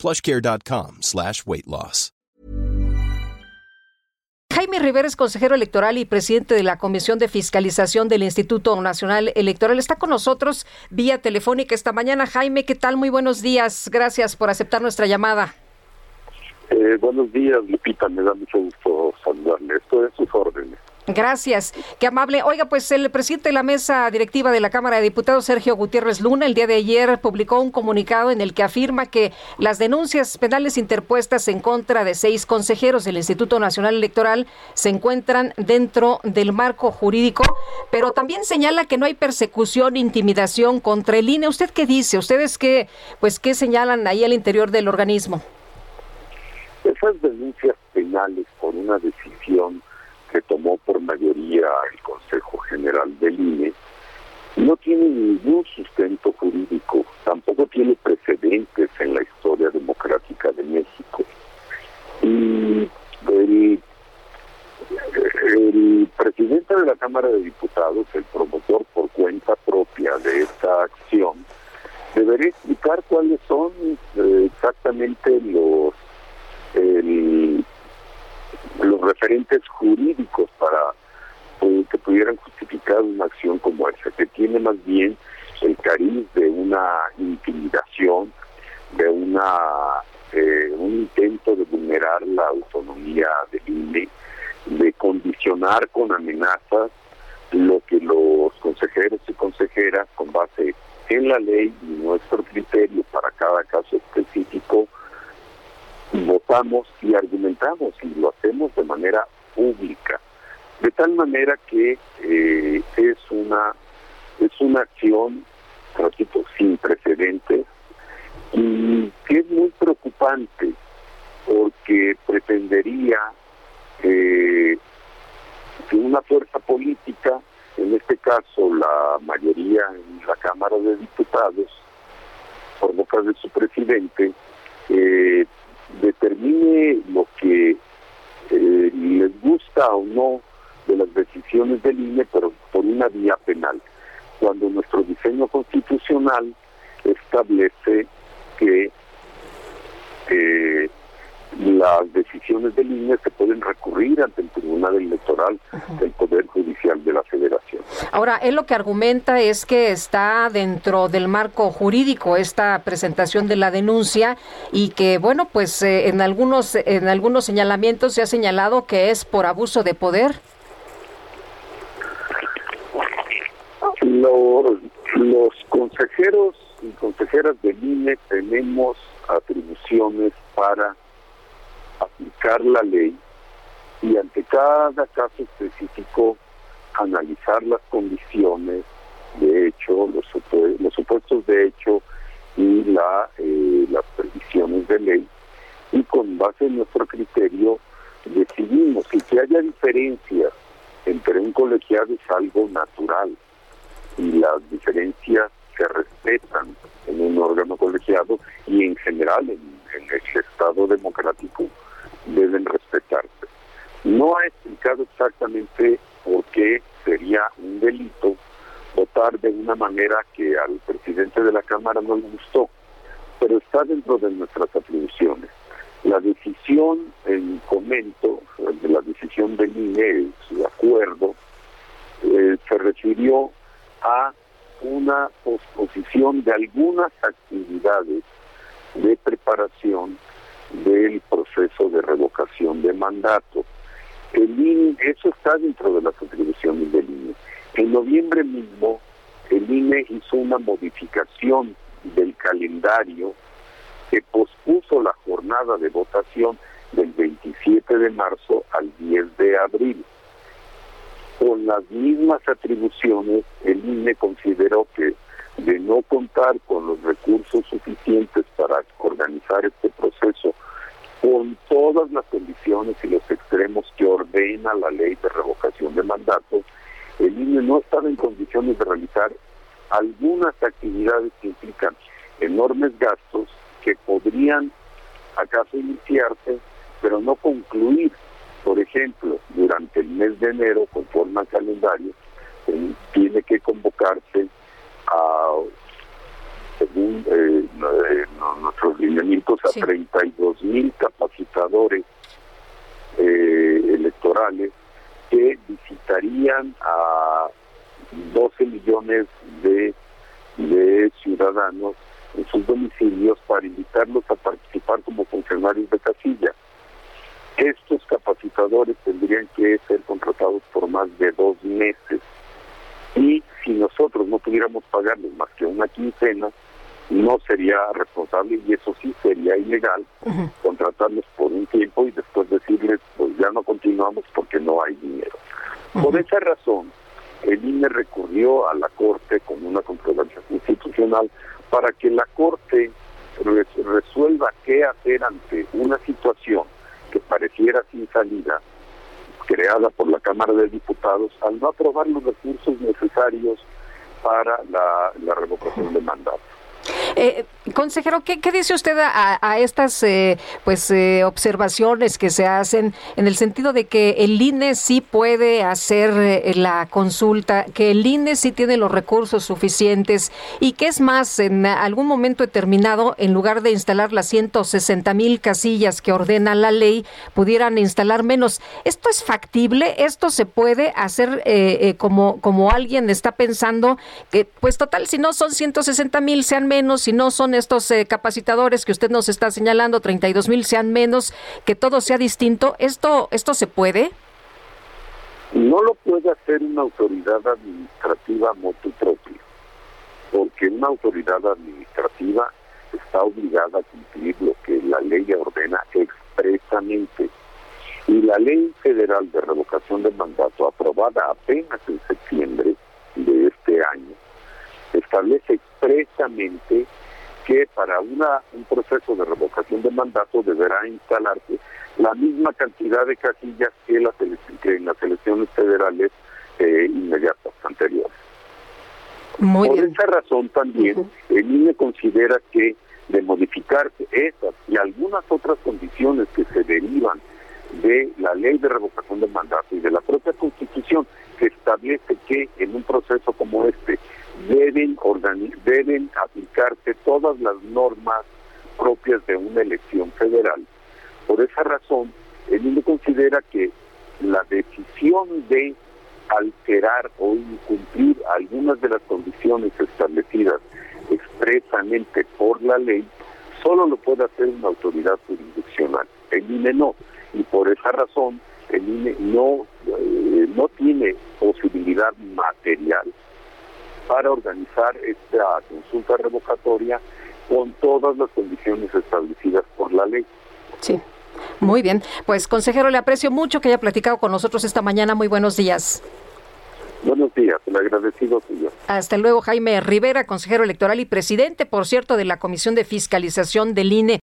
plushcare.com slash weight loss. Jaime Rivera es consejero electoral y presidente de la Comisión de Fiscalización del Instituto Nacional Electoral. Está con nosotros vía telefónica esta mañana. Jaime, ¿qué tal? Muy buenos días. Gracias por aceptar nuestra llamada. Eh, buenos días, Lupita. Me da mucho gusto saludarle. Esto es sus órdenes. Gracias, qué amable. Oiga, pues el presidente de la mesa directiva de la Cámara de Diputados, Sergio Gutiérrez Luna, el día de ayer publicó un comunicado en el que afirma que las denuncias penales interpuestas en contra de seis consejeros del Instituto Nacional Electoral se encuentran dentro del marco jurídico, pero también señala que no hay persecución, intimidación contra el INE. ¿Usted qué dice? ¿Ustedes qué, pues, qué señalan ahí al interior del organismo? Esas denuncias penales por una decisión que tomó por mayoría el Consejo General del INE, no tiene ningún sustento jurídico, tampoco tiene precedentes en la historia democrática de México. Y el, el presidente de la Cámara de Diputados, el promotor por cuenta propia de esta acción, debería explicar cuáles son eh, exactamente los el, los referentes jurídicos para eh, que pudieran justificar una acción como esa, que tiene más bien el cariz de una intimidación, de una eh, un intento de vulnerar la autonomía del INE, de con amenazas lo que los consejeros y consejeras, con base en la ley y nuestro criterio para cada caso específico, votamos y argumentamos y lo hacemos de manera pública, de tal manera que eh, es una es una acción, repito, sin precedentes y que es muy preocupante porque pretendería eh, que una fuerza política, en este caso la mayoría en la Cámara de Diputados, por boca de su presidente, eh, determine lo que eh, les gusta o no de las decisiones del INE, pero por una vía penal. Cuando nuestro diseño constitucional establece que eh, las decisiones del INE se pueden recurrir ante el Tribunal Electoral del Poder Judicial de la Federación. Ahora, él lo que argumenta es que está dentro del marco jurídico esta presentación de la denuncia y que, bueno, pues eh, en algunos en algunos señalamientos se ha señalado que es por abuso de poder. Los, los consejeros y consejeras del INE tenemos atribuciones para aplicar la ley y ante cada caso específico analizar las condiciones de hecho, los, supuestos de hecho y la, eh, las previsiones de ley y con base en nuestro criterio decidimos que que haya diferencias entre un colegiado es algo natural y las diferencias se respetan en un órgano colegiado y en general en, en el Estado democrático deben respetarse. No ha explicado exactamente por qué sería un delito votar de una manera que al presidente de la Cámara no le gustó, pero está dentro de nuestras atribuciones. La decisión, en comento, la decisión del INE, su acuerdo, eh, se refirió a una posposición de algunas actividades de preparación del proceso de revocación de mandato. El INE, eso está dentro de las atribuciones del INE. En noviembre mismo, el INE hizo una modificación del calendario que pospuso la jornada de votación del 27 de marzo al 10 de abril. Con las mismas atribuciones, el INE consideró que de no contar con los recursos suficientes para organizar este proceso con todas las condiciones y los extremos que ordena la ley de revocación de mandato, el INE no estaba en condiciones de realizar algunas actividades que implican enormes gastos que podrían acaso iniciarse, pero no concluir. Por ejemplo, durante el mes de enero, conforme al calendario, tiene que convocarse según eh, eh, nuestros lineamientos, a 32 mil capacitadores eh, electorales que visitarían a 12 millones de, de ciudadanos en sus domicilios para invitarlos a participar como funcionarios de casilla. Estos capacitadores tendrían que ser contratados por más de dos meses y si nosotros no pudiéramos pagarles más que una quincena, no sería responsable y eso sí sería ilegal contratarlos por un tiempo y después decirles pues ya no continuamos porque no hay dinero. Por esa razón, el INE recurrió a la Corte con una controversia constitucional para que la Corte resuelva qué hacer ante una situación que pareciera sin salida creada por la Cámara de Diputados al no aprobar los recursos necesarios para la, revocación de mandato. Eh, consejero, ¿qué, dice usted a, estas eh, pues eh, observaciones que se hacen en el sentido de que el INE sí puede hacer eh, la consulta, que el INE sí tiene los recursos suficientes y que es más, en algún momento determinado, en lugar de instalar las 160 mil casillas que ordena la ley, pudieran instalar menos? ¿Esto es factible? ¿Esto se puede hacer como, como alguien está pensando que, pues total, si no son 160 mil, sean menos, si no son estos eh, capacitadores que usted nos está señalando, 32 mil, sean menos, que todo sea distinto. ¿Esto, ¿Esto se puede? No lo puede hacer una autoridad administrativa motu propio, porque una autoridad administrativa está obligada a cumplir lo que la ley ordena expresamente. Y la ley federal de revocación de mandato, aprobada apenas en septiembre establece expresamente que para una, un proceso de revocación de mandato deberá instalarse la misma cantidad de casillas que, en las elecciones federales eh, inmediatas anteriores. Por esa razón también el INE considera que de modificar esas y algunas otras condiciones que se derivan de la ley de revocación de mandato y de la propia constitución que establece que en un proceso como este deben, deben aplicarse todas las normas propias de una elección federal. Por esa razón, el INE considera que la decisión de alterar o incumplir algunas de las condiciones establecidas expresamente por la ley solo lo puede hacer una autoridad jurisdiccional. El INE no. Y por esa razón, el INE no, eh, no tiene posibilidad material para organizar esta consulta revocatoria con todas las condiciones establecidas por la ley. Sí. Muy bien, pues consejero, le aprecio mucho que haya platicado con nosotros esta mañana. Muy buenos días. Buenos días, el agradecido señor. Hasta luego, Jaime Rivera, consejero electoral y presidente, por cierto, de la Comisión de Fiscalización del INE.